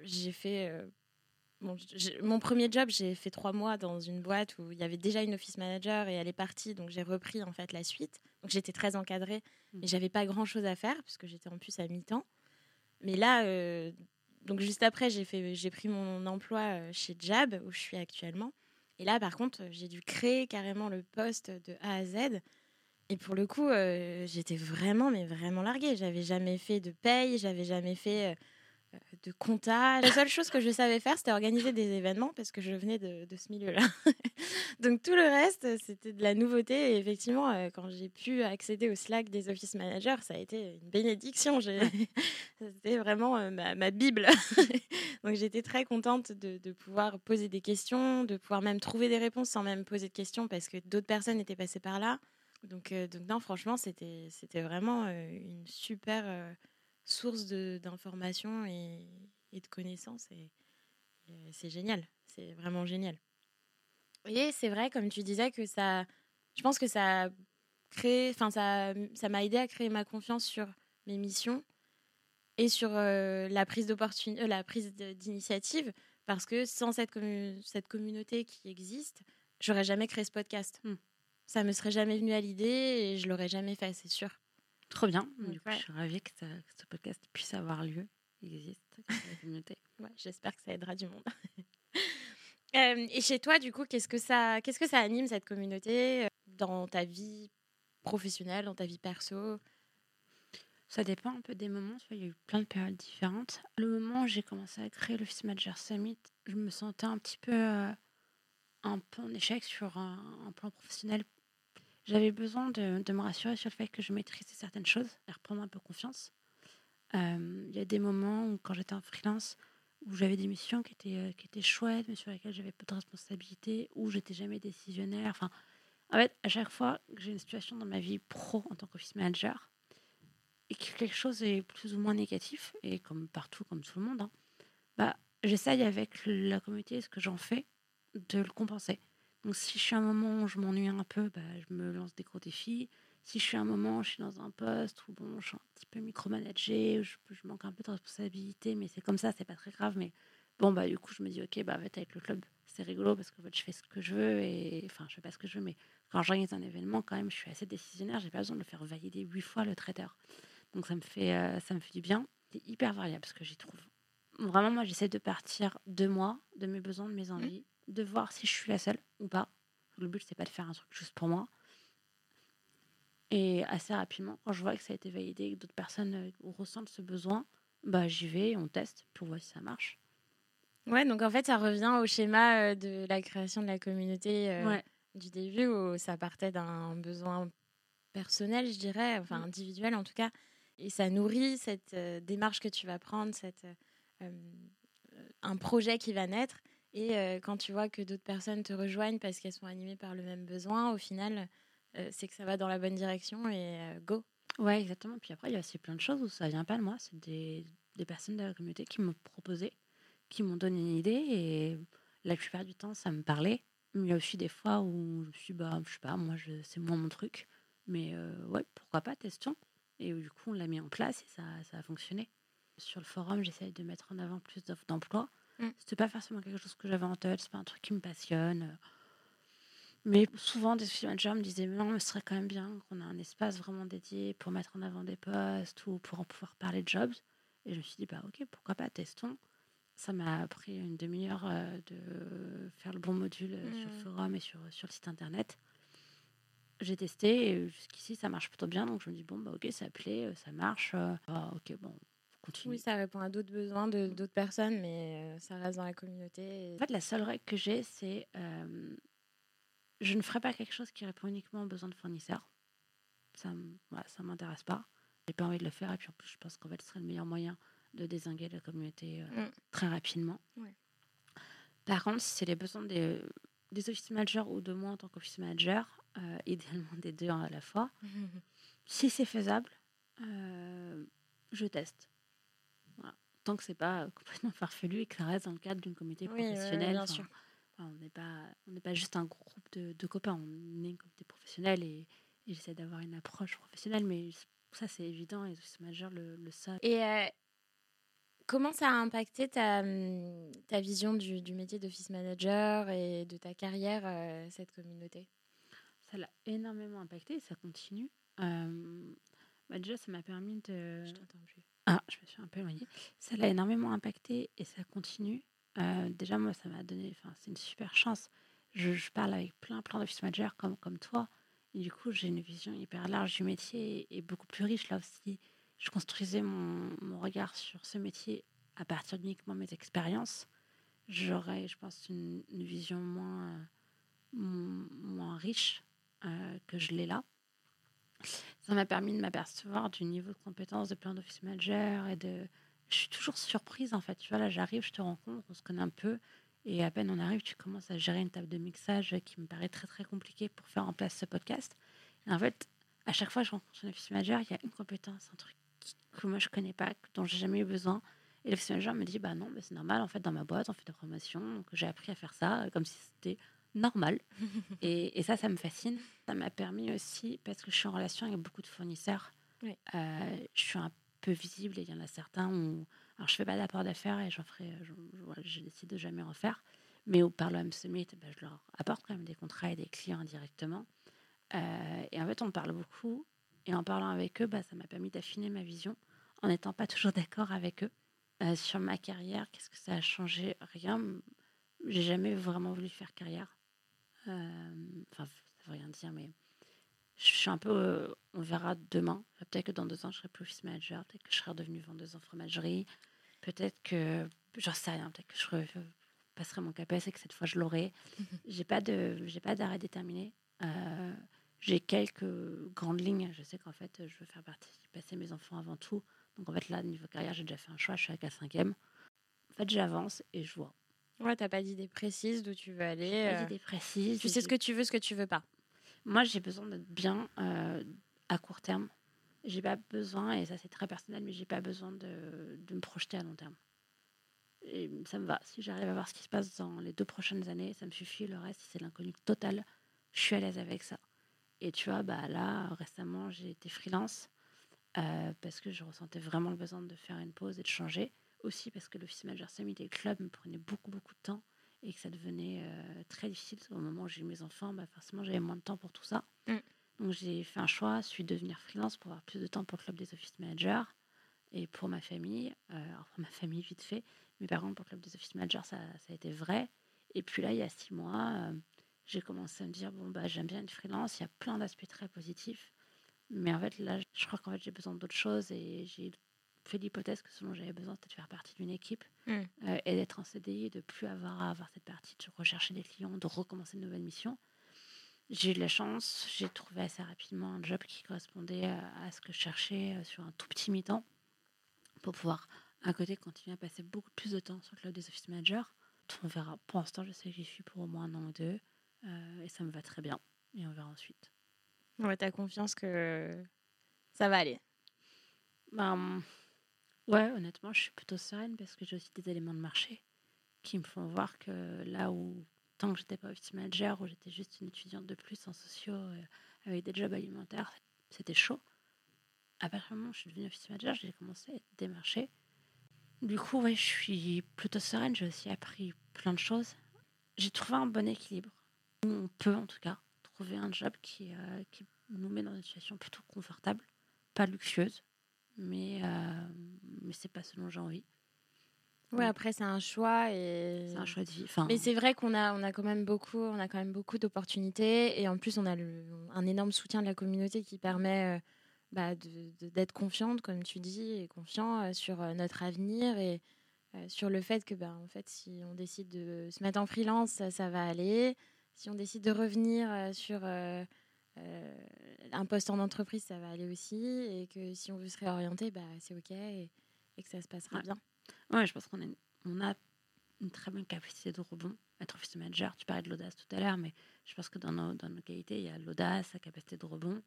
j'ai fait mon premier job, j'ai fait trois mois dans une boîte où il y avait déjà une office manager et elle est partie, donc j'ai repris en fait la suite. Donc j'étais très encadrée, mmh. mais j'avais pas grand chose à faire parce que j'étais en plus à mi-temps. Mais là, donc juste après, j'ai fait, j'ai pris mon emploi chez Jab où je suis actuellement. Et là, par contre, j'ai dû créer carrément le poste de A à Z. Et pour le coup, euh, j'étais vraiment, mais vraiment larguée. J'avais jamais fait de paye, j'avais jamais fait euh, euh, de compta. La seule chose que je savais faire, c'était organiser des événements parce que je venais de, ce milieu-là. Donc tout le reste, c'était de la nouveauté. Et effectivement, euh, quand j'ai pu accéder au Slack des office managers, ça a été une bénédiction. C'était vraiment euh, ma, Bible. Donc j'étais très contente de, pouvoir poser des questions, de pouvoir même trouver des réponses sans même poser de questions parce que d'autres personnes étaient passées par là. Donc, donc non, franchement, c'était vraiment une super source d'informations et, de connaissances. Et, c'est génial. C'est vraiment génial. Et c'est vrai, comme tu disais, que ça. Je pense que ça a créé. Enfin, ça ça m'a aidé à créer ma confiance sur mes missions et sur euh, la prise d'opportunité, euh, la prise d'initiative. Parce que sans cette, cette communauté qui existe, j'aurais jamais créé ce podcast. Hmm. Ça me serait jamais venu à l'idée et je l'aurais jamais fait, c'est sûr. Trop bien. Du coup, je suis ravie que, ce podcast puisse avoir lieu, il existe, la communauté. J'espère que ça aidera du monde. Euh, et chez toi, du coup, qu'est-ce que ça, qu'est-ce que ça anime cette communauté euh, dans ta vie professionnelle, dans ta vie perso? Ça dépend un peu des moments. Il y a eu plein de périodes différentes. Le moment où j'ai commencé à créer l'Office Manager Summit, je me sentais un petit peu, euh, un peu en échec sur un plan professionnel j'avais besoin de, me rassurer sur le fait que je maîtrisais certaines choses et reprendre un peu confiance. Euh, il y a des moments où, quand j'étais en freelance, où j'avais des missions qui étaient, euh, qui étaient chouettes, mais sur lesquelles j'avais peu de responsabilité, où j'étais jamais décisionnaire. Enfin, en fait, à chaque fois que j'ai une situation dans ma vie pro en tant qu'office manager, et que quelque chose est plus ou moins négatif, et comme partout, comme tout le monde, hein, bah, j'essaye avec la communauté, ce que j'en fais, de le compenser Donc si je suis à un moment où je m'ennuie un peu, bah, je me lance des gros défis. Si je suis à un moment où je suis dans un poste où bon, je suis un petit peu micromanagé, je, je manque un peu de responsabilité, mais c'est comme ça, c'est pas très grave. Mais bon, bah du coup, je me dis, ok, bah en fait, avec le club, c'est rigolo parce que fait, je fais ce que je veux et enfin, je fais pas ce que je veux, mais quand j'organise un événement, quand même, je suis assez décisionnaire. J'ai pas besoin de le faire valider huit fois le traiteur. Donc ça me fait, euh, ça me fait du bien. C'est hyper variable parce que j'y trouve. Vraiment, moi, j'essaie de partir de moi, de mes besoins, de mes mmh. De voir si je suis la seule ou pas. Le but, c'est pas de faire un truc juste pour moi. Et assez rapidement, quand je vois que ça a été validé, que d'autres personnes euh, ressentent ce besoin, bah j'y vais, on teste pour voir si ça marche. Ouais, donc en fait, ça revient au schéma euh, de la création de la communauté euh, du début où ça partait d'un besoin personnel, je dirais, enfin mm. individuel en tout cas, et ça nourrit cette démarche que tu vas prendre, cette, un projet qui va naître. Et quand tu vois que d'autres personnes te rejoignent parce qu'elles sont animées par le même besoin, au final, euh, c'est que ça va dans la bonne direction et euh, go. Ouais, exactement. Puis après, il y a aussi plein de choses où ça vient pas de moi. C'est des, personnes de la communauté qui m'ont proposé, qui m'ont donné une idée et la plupart du temps, ça me parlait. Il y a aussi des fois où je me suis bah, je sais pas, moi, c'est moins mon truc. Mais euh, ouais, pourquoi pas, testons. Et du coup, on l'a mis en place et ça, ça a fonctionné. Sur le forum, j'essaye de mettre en avant plus d'offres d'emploi. Mm. C'était pas forcément quelque chose que j'avais en tête, c'est pas un truc qui me passionne. Mais souvent, des managers me disaient non, mais ce serait quand même bien qu'on ait un espace vraiment dédié pour mettre en avant des postes ou pour en pouvoir parler de jobs. Et je me suis dit, bah ok, pourquoi pas, testons. Ça m'a pris une demi-heure euh, de faire le bon module euh, sur le mmh. forum et sur, sur le site internet. J'ai testé et jusqu'ici ça marche plutôt bien. Donc je me dis, bon, bah ok, ça plaît, euh, ça marche. Ah, ok, bon, continue. Oui, ça répond à d'autres besoins de d'autres personnes, mais ça reste dans la communauté. En fait, la seule règle que j'ai, c'est je ne ferai pas quelque chose qui répond uniquement aux besoins de fournisseurs. Ça ne ça m'intéresse pas. J'ai pas envie de le faire. Et puis en plus, je pense qu'en fait, ce serait le meilleur moyen de désinguer la communauté euh, mm. très rapidement. Par contre, si c'est les besoins des, des office managers ou de moi en tant qu'office manager, euh, idéalement des deux à la fois, si c'est faisable, euh, je teste. Tant que c'est pas complètement farfelu et que ça reste dans le cadre d'une communauté professionnelle. bien sûr on n'est pas, on n'est pas juste un groupe de, de, copains, on est une communauté professionnelle et, j'essaie d'avoir une approche professionnelle, mais ça c'est évident et ce majeur le, le savent. Et euh, comment ça a impacté ta, ta vision du, du métier d'office manager et de ta carrière, euh, cette communauté? Ça l'a énormément impacté et ça continue. Euh, bah, déjà, ça m'a permis de. Je t'entends plus. Ah, je me suis un peu éloignée. Ça l'a énormément impacté et ça continue. Euh, déjà, moi, ça m'a donné. C'est une super chance. Je, parle avec plein, plein d'office managers comme, comme toi. Et du coup, j'ai une vision hyper large du métier et, beaucoup plus riche. Là aussi, je construisais mon, mon regard sur ce métier à partir uniquement de mes expériences. J'aurais, je pense, une, vision moins, moins riche euh, que je l'ai là. Ça m'a permis de m'apercevoir du niveau de compétence de plein d'office managers et de, je suis toujours surprise en fait. Tu vois, là, j'arrive, je te rencontre, on se connaît un peu. Et à peine on arrive, tu commences à gérer une table de mixage qui me paraît très très compliquée pour faire en place ce podcast. Et en fait, à chaque fois que je rencontre un office manager, il y a une compétence, un truc que moi je connais pas, dont j'ai jamais eu besoin. Et l'office manager me dit Bah non, mais c'est normal, en fait, dans ma boîte, on fait de la formation, donc j'ai appris à faire ça comme si c'était normal. et, et, ça, ça me fascine. Ça m'a permis aussi, parce que je suis en relation avec beaucoup de fournisseurs, euh, je suis un peu visible et il y en a certains où. Alors, je fais pas d'apport d'affaires et j'en ferai. Je, décide de jamais en faire. Mais au, par le M Summit, ben, je leur apporte quand même des contrats et des clients indirectement. Euh, et en fait, on parle beaucoup. Et en parlant avec eux, bah, ça m'a permis d'affiner ma vision en n'étant pas toujours d'accord avec eux. Euh, sur ma carrière, qu'est-ce que ça a changé Rien. J'ai jamais vraiment voulu faire carrière. Euh, enfin, ça veut rien dire, mais je suis un peu. Euh, on verra demain. Peut-être que dans deux ans, je serai plus office manager. Peut-être que je serai redevenue vendeuse en fromagerie. Peut-être que. J'en sais rien. Peut-être que je passerai mon CAPES et que cette fois, je l'aurai. j'ai pas de, j'ai pas d'arrêt déterminé. Euh, j'ai quelques grandes lignes. Je sais qu'en fait, je veux faire partie, passer mes enfants avant tout. Donc en fait, là, niveau carrière, j'ai déjà fait un choix. Je suis à la cinquième. En fait, j'avance et je vois. Ouais, t'as pas d'idée précise d'où tu veux aller. Pas euh, d'idée précise. Tu sais ce que tu veux, ce que tu veux pas. Moi, j'ai besoin d'être bien euh, à court terme. J'ai pas besoin, et ça c'est très personnel, mais j'ai pas besoin de, de, me projeter à long terme. Et ça me va. Si j'arrive à voir ce qui se passe dans les deux prochaines années, ça me suffit. Le reste, c'est l'inconnu total. Je suis à l'aise avec ça. Et tu vois, bah, là, récemment, j'ai été freelance euh, parce que je ressentais vraiment le besoin de faire une pause et de changer. Aussi parce que l'Office Manager Summit et le club me prenaient beaucoup, beaucoup de temps et que ça devenait euh, très difficile. Au moment où j'ai eu mes enfants, bah, forcément, j'avais moins de temps pour tout ça. Mm. Donc, j'ai fait un choix, je suis devenir freelance pour avoir plus de temps pour le club des Office Managers et pour ma famille. Euh, alors, pour ma famille, vite fait. Mais par contre, pour le club des Office Managers, ça, ça a été vrai. Et puis là, il y a six mois, j'ai commencé à me dire bon, bah, j'aime bien être freelance, il y a plein d'aspects très positifs. Mais en fait, là, je crois qu'en fait, j'ai besoin d'autre chose et j'ai fait l'hypothèse que selon j'avais besoin, c'était de faire partie d'une équipe mm. euh, et d'être en CDI de plus avoir à avoir cette partie de rechercher des clients, de recommencer une nouvelle mission. J'ai eu de la chance, j'ai trouvé assez rapidement un job qui correspondait à, ce que je cherchais euh, sur un tout petit mi-temps pour pouvoir, à côté, continuer à passer beaucoup plus de temps sur le club des office managers. On verra. Pour l'instant, je sais que j'y suis pour au moins un an ou deux euh, et ça me va très bien. Et on verra ensuite. Ouais, t'as confiance que ça va aller. Ben, ouais, honnêtement, je suis plutôt sereine parce que j'ai aussi des éléments de marché qui me font voir que là où, tant que j'étais pas office manager, où j'étais juste une étudiante de plus en sociaux euh, avec des jobs alimentaires, c'était chaud. À partir du moment où je suis devenue office manager, j'ai commencé à être. Du coup, ouais, je suis plutôt sereine. J'ai aussi appris plein de choses. J'ai trouvé un bon équilibre. On peut, en tout cas, trouver un job euh, qui nous met dans une situation plutôt confortable, pas luxueuse, mais, euh, mais c'est pas selon j'ai envie. Ouais, après c'est un choix et c'est un choix de vie. mais c'est vrai qu'on a on a quand même beaucoup on a quand même beaucoup d'opportunités et en plus on a un énorme soutien de la communauté qui permet euh, bah, d'être confiante comme tu dis et confiant euh, sur notre avenir et sur le fait que bah, en fait si on décide de se mettre en freelance ça, ça va aller si on décide de revenir sur euh, un poste en entreprise, ça va aller aussi. Et que si on veut se réorienter, bah, c'est OK et, que ça se passera bien. Ouais, je pense qu'on on a une très bonne capacité de rebond. Être office manager, tu parlais de l'audace tout à l'heure, mais je pense que dans nos, dans nos qualités, il y a l'audace, la capacité de rebond.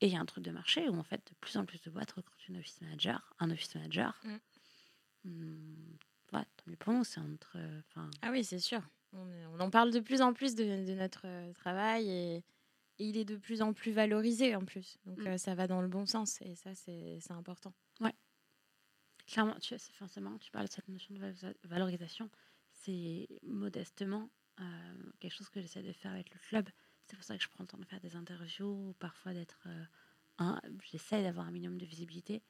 Et il y a un truc de marché où, en fait, de plus en plus de boîtes recrutent une office manager, un office manager. Mm. Hmm, ouais, tant mieux pour nous, c'est entre. Ah oui, c'est sûr. On, on, en parle de plus en plus de, de notre travail et, et il est de plus en plus valorisé en plus. Donc mm. euh, ça va dans le bon sens et ça, c'est important. Ouais. Clairement, tu, forcément, tu parles de cette notion de valorisation. C'est modestement euh, quelque chose que j'essaie de faire avec le club. C'est pour ça que je prends le temps de faire des interviews, parfois d'être. Euh, j'essaie d'avoir un minimum de visibilité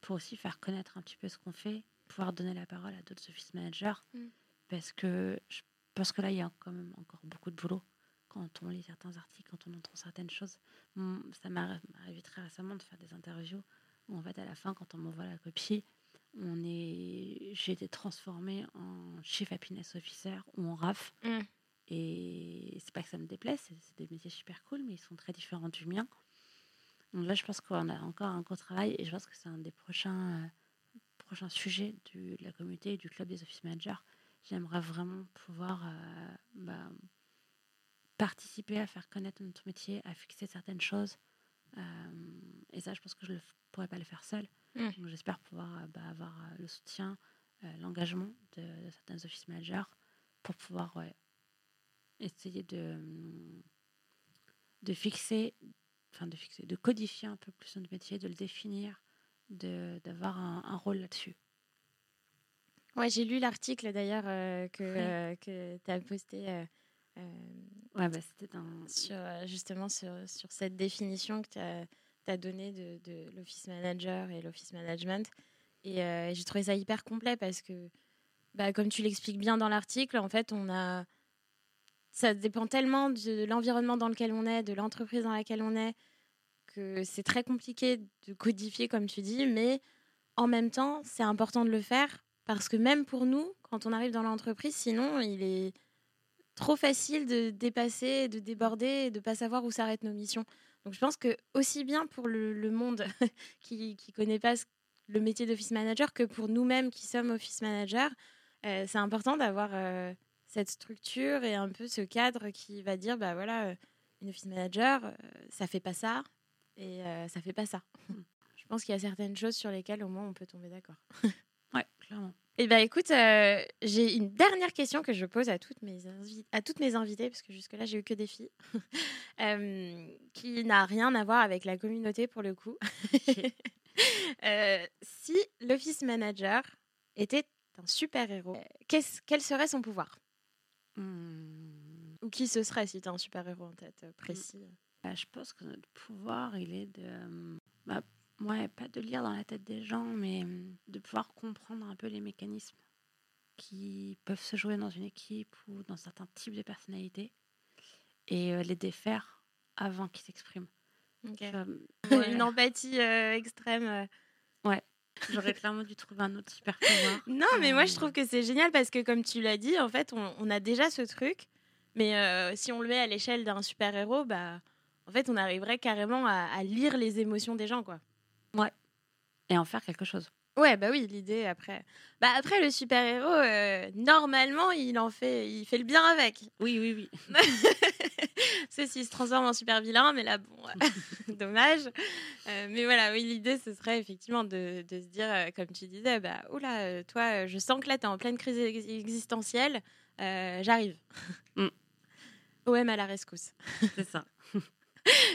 pour aussi faire connaître un petit peu ce qu'on fait, pouvoir donner la parole à d'autres office managers. Mm. Parce que je pense que là, il y a quand même encore beaucoup de boulot quand on lit certains articles, quand on entend certaines choses. Ça m'est arrivé très récemment de faire des interviews où, en fait, à la fin, quand on m'envoie la copie, on est, j'ai été transformée en Chief Happiness Officer ou en RAF. Mm. Et c'est pas que ça me déplaise, c'est des métiers super cool, mais ils sont très différents du mien. Donc là, je pense qu'on a encore un gros travail et je pense que c'est un des prochains, euh, prochains sujets de la communauté et du club des office managers. J'aimerais vraiment pouvoir euh, bah, participer à faire connaître notre métier, à fixer certaines choses. Euh, et ça, je pense que je ne pourrais pas le faire seul. Mm. J'espère pouvoir euh, bah, avoir euh, le soutien, l'engagement de, certains office managers pour pouvoir essayer de, de fixer, enfin de fixer, de codifier un peu plus notre métier, de le définir, d'avoir un, un, rôle là-dessus. Ouais, j'ai lu l'article d'ailleurs que, que tu as posté euh, ouais, bah, c'était sur, euh, justement sur, sur, cette définition que tu as, as donnée de, de l'office manager et l'office management. Et euh, j'ai trouvé ça hyper complet parce que, bah, comme tu l'expliques bien dans l'article, en fait, on a. Ça dépend tellement de l'environnement dans lequel on est, de l'entreprise dans laquelle on est, que c'est très compliqué de codifier, comme tu dis, mais en même temps, c'est important de le faire parce que même pour nous, quand on arrive dans l'entreprise, sinon, il est trop facile de dépasser, de déborder et de pas savoir où s'arrêtent nos missions. Donc je pense que aussi bien pour le, monde qui ne connaît pas le métier d'office manager que pour nous-mêmes qui sommes office manager, euh, c'est important d'avoir euh, cette structure et un peu ce cadre qui va dire bah voilà, euh, une office manager, ça fait pas ça et ça fait pas ça. je pense qu'il y a certaines choses sur lesquelles au moins on peut tomber d'accord. ouais, clairement. Eh bien, écoute, euh, j'ai une dernière question que je pose à toutes mes, à toutes mes invitées, parce que jusque-là, j'ai eu que des filles, euh, qui n'a rien à voir avec la communauté pour le coup. Euh, si l'office manager était un super-héros, quel serait son pouvoir? Hmm. Ou qui ce serait si tu as un super-héros en tête précis? Bah, Je pense que notre pouvoir, il est de... Bah, ouais, pas de lire dans la tête des gens, mais mmh, de pouvoir comprendre un peu les mécanismes qui peuvent se jouer dans une équipe ou dans certains types de personnalités et euh, les défaire avant qu'ils s'expriment. Une empathie euh, extrême. Euh. Ouais. J'aurais clairement dû trouver un autre super pouvoir. Non, mais moi je trouve que c'est génial parce que comme tu l'as dit, en fait, on, a déjà ce truc, mais si on le met à l'échelle d'un super héros, bah, en fait, on arriverait carrément à, à lire les émotions des gens, quoi. Et en faire quelque chose. Ouais, bah oui, l'idée après. Bah après, le super-héros, euh, normalement, il en fait, il fait le bien avec. Oui, oui, oui. C'est s'il se transforme en super-vilain, mais là, bon, dommage. Euh, mais voilà, oui, l'idée, ce serait effectivement de, de se dire, euh, comme tu disais, bah, oula, toi, je sens que là, tu es en pleine crise existentielle, j'arrive. Mm. OM à la rescousse. C'est ça.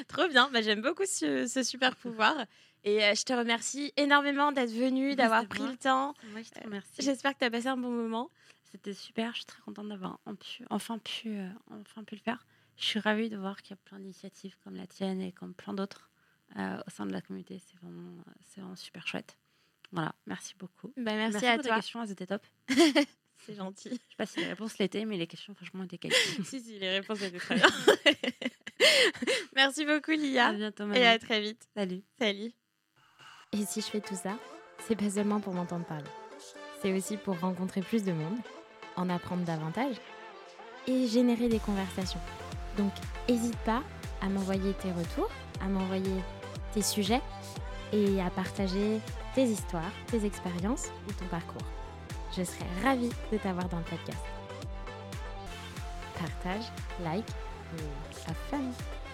Trop bien, bah, j'aime beaucoup ce, ce super pouvoir. Et euh, je te remercie énormément d'être venu, d'avoir pris le temps. Moi, je te remercie. J'espère que tu as passé un bon moment. C'était super, je suis très contente d'avoir enfin pu, euh, enfin pu le faire. Je suis ravie de voir qu'il y a plein d'initiatives comme la tienne et comme plein d'autres euh, au sein de la communauté. C'est vraiment, vraiment super chouette. Voilà, merci beaucoup. Bah, merci, à toi. Les questions, elles étaient top. C'est gentil. Je sais pas si les réponses l'étaient, mais les questions, franchement, étaient qualifiées. si, si, les réponses étaient très bien. merci beaucoup, Lia. À bientôt, Et à très vite. Salut. Salut. Et si je fais tout ça, c'est pas seulement pour m'entendre parler. C'est aussi pour rencontrer plus de monde, en apprendre davantage et générer des conversations. Donc, n'hésite pas à m'envoyer tes retours, à m'envoyer tes sujets et à partager tes histoires, tes expériences ou ton parcours. Je serais ravie de t'avoir dans le podcast. Partage, like et have fun!